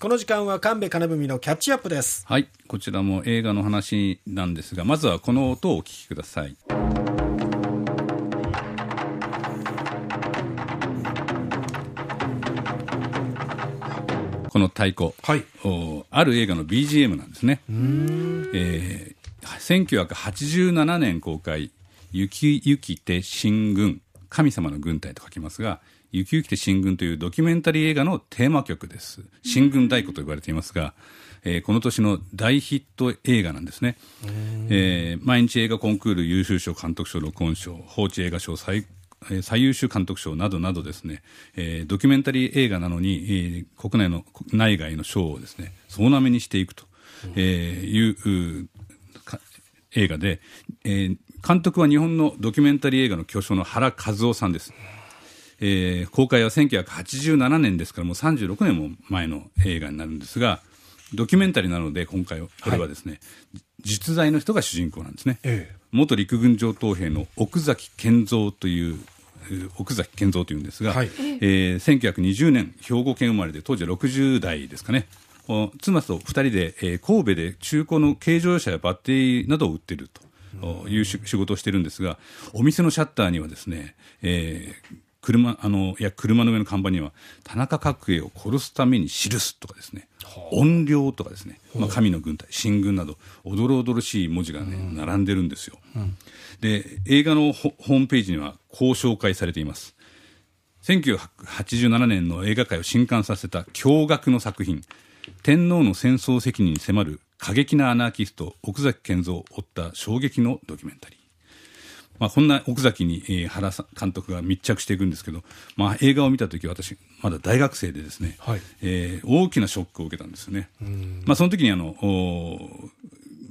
この時間は神戸金文のキャッチアップです。はい、こちらも映画の話なんですが、まずはこの音をお聞きください。この太鼓、はい。おある映画の BGM なんですね。えー1987年公開、雪雪て進軍、神様の軍隊と書きますが、雪雪て進軍というドキュメンタリー映画のテーマ曲です。進軍太鼓と呼ばれていますが、えーこの年の大ヒット映画なんですね。えー毎日映画コンクール優秀賞、監督賞、録音賞、放置映画賞最えー最優秀監督賞などなどですね、えードキュメンタリー映画なのに、えー国内の内外の賞をですね総なめにしていくと、えーいう映画で、えー監督は日本のドキュメンタリー映画の巨匠の原和夫さんです。えー公開は1987年ですからもう36年も前の映画になるんですがドキュメンタリーなので今回はこれはですね、実在の人が主人公なんですね、ええ。元陸軍上等兵の奥崎健三というえー奥崎健三というんですが、はい。えー1920年兵庫県生まれで当時は60代ですかね。お妻と2人で、えー神戸で中古の軽乗用車やバッテリーなどを売っているとおいうし仕事をしてるんですがお店のシャッターにはですね、えー車あのいや車の上の看板には田中角栄を殺すために記すとかですね。怨霊とかですね、まあ、神の軍隊進軍などおどろおどろしい文字がね、並んでるんですよ、で映画のホホームページにはこう紹介されています。1987年の映画界を震撼させた驚愕の作品。天皇の戦争責任に迫る過激なアナーキスト奥崎健三を追った衝撃のドキュメンタリーまあ、こんな奥崎に、えー原監督が密着していくんですけど、まあ、映画を見た時私まだ大学生でですね、はいえー大きなショックを受けたんですよね。まあ、その時にあの、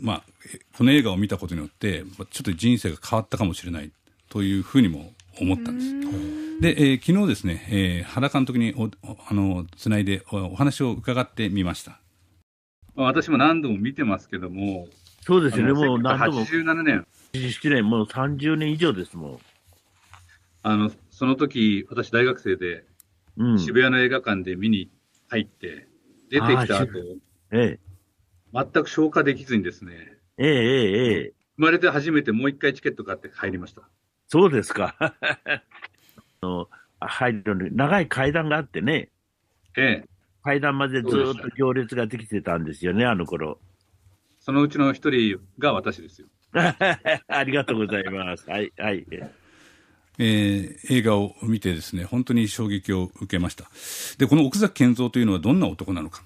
まあ、えこの映画を見たことによってまあちょっと人生が変わったかもしれないというふうにも思ったんです。で、えー昨日ですね、えー原監督におおあのつないでおお話を伺ってみました。私も何度も見てますけども、そうですよね、もう何度も、87年、7年、もう30年以上ですもあの、その時、私大学生で、ん。うん。渋谷の映画館で見に入って、出てきた後、ええ、全く消化できずにですね、ええ、ええ、ええ。生まれて初めてもう一回チケット買って入りました。そうですか。あの、入るのに長い階段があってね、ええ。階段までずーっと行列ができてたんですよね、あの頃。そのうちの一人が私ですよ。ありがとうございます。はい、はい。えー映画を見てですね、本当に衝撃を受けました。で、この奥崎健三というのはどんな男なのか。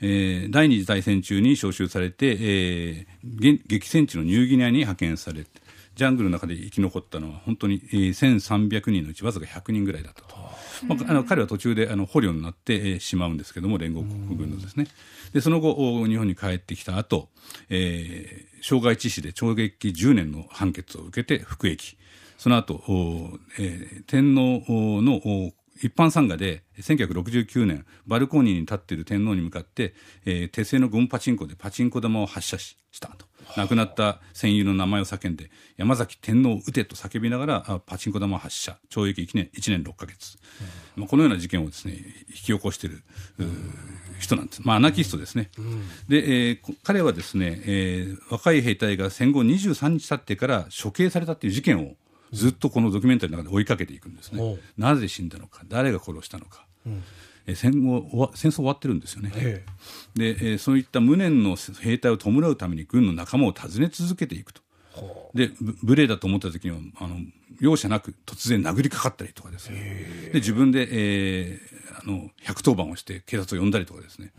えー第二次大戦中に召集されて、えー現激戦地のニューギニアに派遣されて、ジャングルの中で生き残ったのは本当に、えー1300人のうちわずか100人ぐらいだったと。まあ、あの彼は途中であの捕虜になって、えーしまうんですけども、連合国軍のですね。で、その後、お日本に帰ってきた後、えー傷害致死で懲役10年の判決を受けて服役。その後、おえー天皇のお一般参賀で1969年バルコニーに立っている天皇に向かって、えー手製のゴムパチンコでパチンコ玉を発射ししたと亡くなった戦友の名前を叫んで山崎天皇を撃てと叫びながらあパチンコ玉を発射懲役1年 ,1 年6ヶ月、まあ、このような事件をですね引き起こしている人なんです、まあ、アナキストですね、で、えーこ彼はですね、えー若い兵隊が戦後23日経ってから処刑されたっていう事件をずっとこのドキュメンタリーの中で追いかけていくんですね、なぜ死んだのか誰が殺したのか、えー戦後戦争終わってるんですよね、えで、えーそういった無念の兵隊を弔うために軍の仲間を訪ね続けていくと。でぶ無礼だと思った時にはあの容赦なく突然殴りかかったりとかですね。で自分で、えーあの110番をして警察を呼んだりとかですね、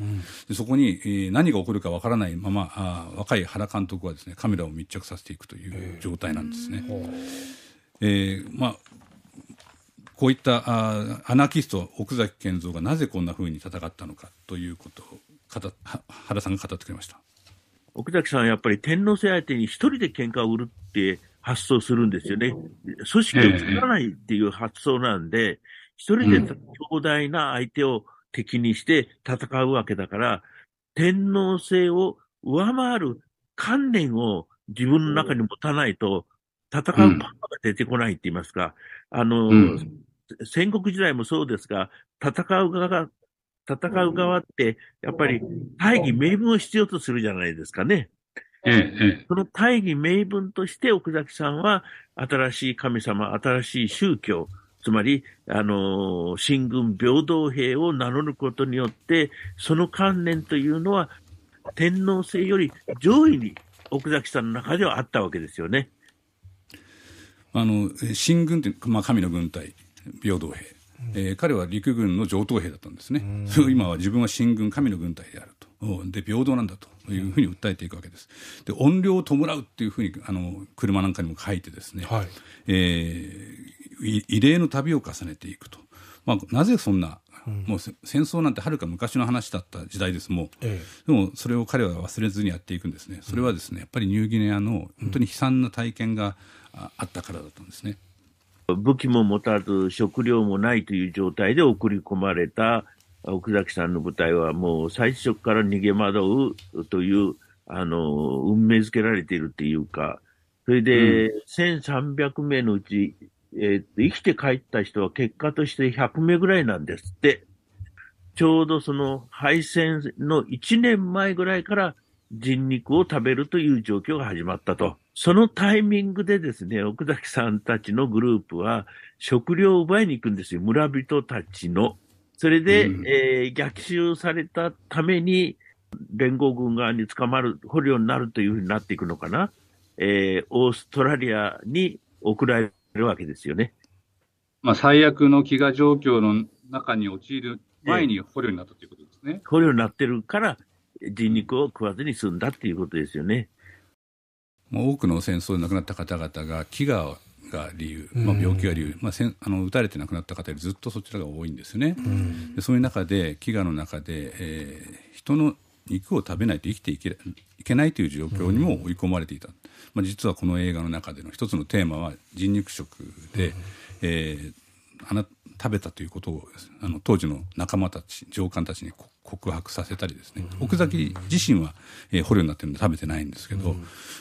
でそこに、えー何が起こるかわからないままあー若い原監督はですねカメラを密着させていくという状態なんですね。えーまあこういったあーアナキスト奥崎健三がなぜこんなふうに戦ったのかということを原さんが語ってくれました。奥崎さんはやっぱり天皇制相手に一人で喧嘩を売るって発想するんですよね。組織を作らないっていう発想なんで、一人で強大な相手を敵にして戦うわけだから、天皇制を上回る観念を自分の中に持たないと、戦うパワーが出てこないって言いますか、あの、うん戦国時代もそうですが、戦う側が戦う側って、やっぱり大義名分を必要とするじゃないですかね。ええ、その大義名分として奥崎さんは新しい神様、新しい宗教、つまり、あの、新軍平等兵を名乗ることによって、その観念というのは天皇制より上位に奥崎さんの中ではあったわけですよね。あの、新軍って、まあ、神の軍隊、平等兵。えー、彼は陸軍の上等兵だったんですね。それ 今は自分は新軍、神の軍隊であると。で、平等なんだというふうに訴えていくわけです。で、怨霊を弔うっていうふうに、あの、車なんかにも書いてですね、はい、えー、異例の旅を重ねていくと。まあ、なぜそんな、うん、もう戦争なんてはるか昔の話だった時代ですもう、ええ、でもそれを彼は忘れずにやっていくんですね。それはですね、やっぱりニューギニアの本当に悲惨な体験があったからだったんですね。武器も持たず、食料もないという状態で送り込まれた奥崎さんの部隊はもう最初から逃げ惑うという、あの、運命づけられているっていうか、それで、うん、1300名のうち、えー、生きて帰った人は結果として100名ぐらいなんですって。ちょうどその敗戦の1年前ぐらいから人肉を食べるという状況が始まったと。そのタイミングでですね、奥崎さんたちのグループは食料を奪いに行くんですよ。村人たちの。それで、うん、えー、逆襲されたために、連合軍側に捕まる、捕虜になるというふうになっていくのかな。えー、オーストラリアに送られるわけですよね。まあ、最悪の飢餓状況の中に陥る前に捕虜になったということですね。捕虜になってるから、人肉を食わずに済んだっていうことですよね。多くの戦争で亡くなった方々が飢餓が理由、まあ、病気が理由、まあ、せんあの撃たれて亡くなった方よりずっとそちらが多いんですよね。でそういう中で飢餓の中で、えー、人の肉を食べないと生きていけいけないという状況にも追い込まれていた、まあ、実はこの映画の中での一つのテーマは人肉食で、えー、あな食べたということをあの当時の仲間たち上官たちに告白させたりですね、奥崎自身は、えー、捕虜になってるんで食べてないんですけど、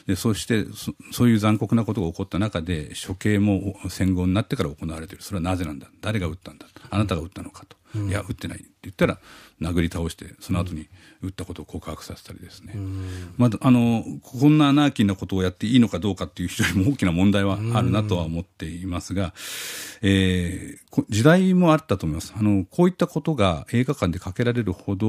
でそしてそそういう残酷なことが起こった中で処刑も戦後になってから行われている。それはなぜなんだ？誰が撃ったんだ？あなたが撃ったのかと、いや撃ってないって言ったら殴り倒してその後に撃ったことを告白させたりですね、まあ、あのこんなアナーキーなことをやっていいのかどうかっていう非常に大きな問題はあるなとは思っていますが、えー、時代もあったと思います。あのこういったことが映画館でかけられるほど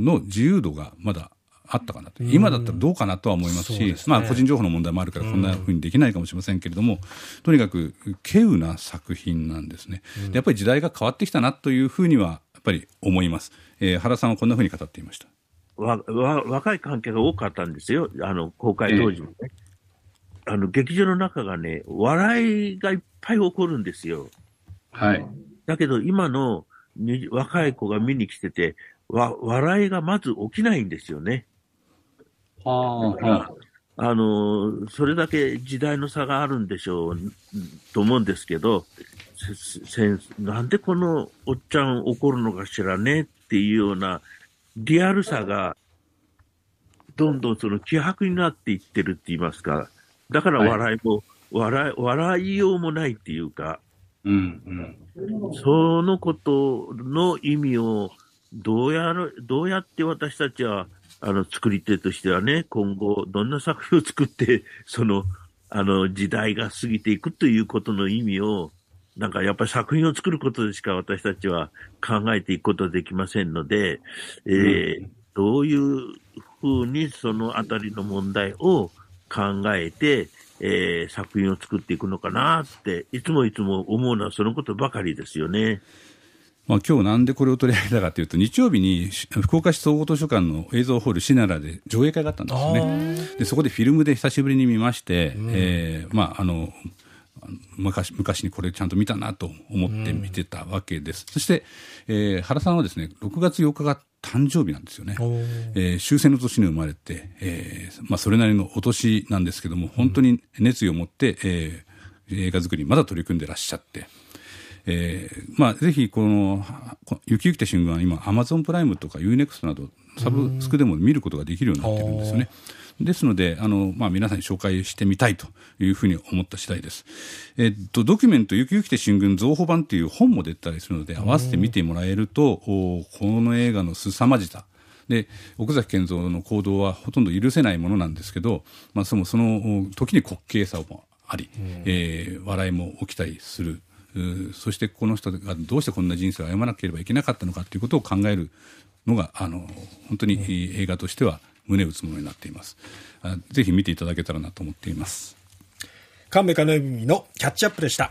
の自由度がまだあったかなと、今だったらどうかなとは思いますし、すね、まあ、個人情報の問題もあるからこんなふうにできないかもしれませんけれども、とにかく稀有な作品なんですね、やっぱり時代が変わってきたなというふうにはやっぱり思います。えー、原さんはこんなふうに語っていました。わわ若い関係が多かったんですよ、あの公開当時もね、えー、あの劇場の中がね、笑いがいっぱい起こるんですよ。はい、だけど、今の若い子が見に来てて、わ笑いがまず起きないんですよね。はあ、あの、それだけ時代の差があるんでしょうと思うんですけど、なんでこのおっちゃん怒るのかしらねっていうようなリアルさが、どんどんその希薄になっていってるって言いますか、だから笑いも、はい、笑い、笑いようもないっていうか、うんうん、そのことの意味をどうやる、どうやって私たちは、あの、作り手としてはね、今後、どんな作品を作って、その、あの、時代が過ぎていくということの意味を、なんかやっぱり作品を作ることでしか私たちは考えていくことはできませんので、えー、どういうふうにそのあたりの問題を考えて、えー、作品を作っていくのかなって、いつもいつも思うのはそのことばかりですよね。まあ、今日なんでこれを取り上げたかというと、日曜日に福岡市総合図書館の映像ホールシナラで上映会があったんですよね。でそこでフィルムで久しぶりに見まして、うん、えー、まあ、あの、昔昔にこれちゃんと見たなと思って見てたわけです。うん、そして、えー、原さんはですね、6月8日が誕生日なんですよね。えー、終戦の年に生まれて、えーまあ、それなりのお年なんですけども、本当に熱意を持って、えー、映画作りまだ取り組んでらっしゃって、えーまあ、ぜひこの「雪雪きた瞬間」今アマゾンプライムとか UNEXT などサブスクでも見ることができるようになってるんですよね。ですので、あの、まあ、皆さんに紹介してみたいというふうに思った次第です。えっと、ドキュメント、ゆきゆきて新軍増補版という本も出たりするので、合わせて見てもらえると、この映画の凄まじさ、で奥崎健三の行動はほとんど許せないものなんですけど、まあ、そのその時に滑稽さもあり、えー、笑いも起きたりする。そしてこの人がどうしてこんな人生を歩まなければいけなかったのかということを考えるのがあの本当に映画としては胸打つものになっています。ぜひ見ていただけたらなと思っています。神戸金海のキャッチアップでした。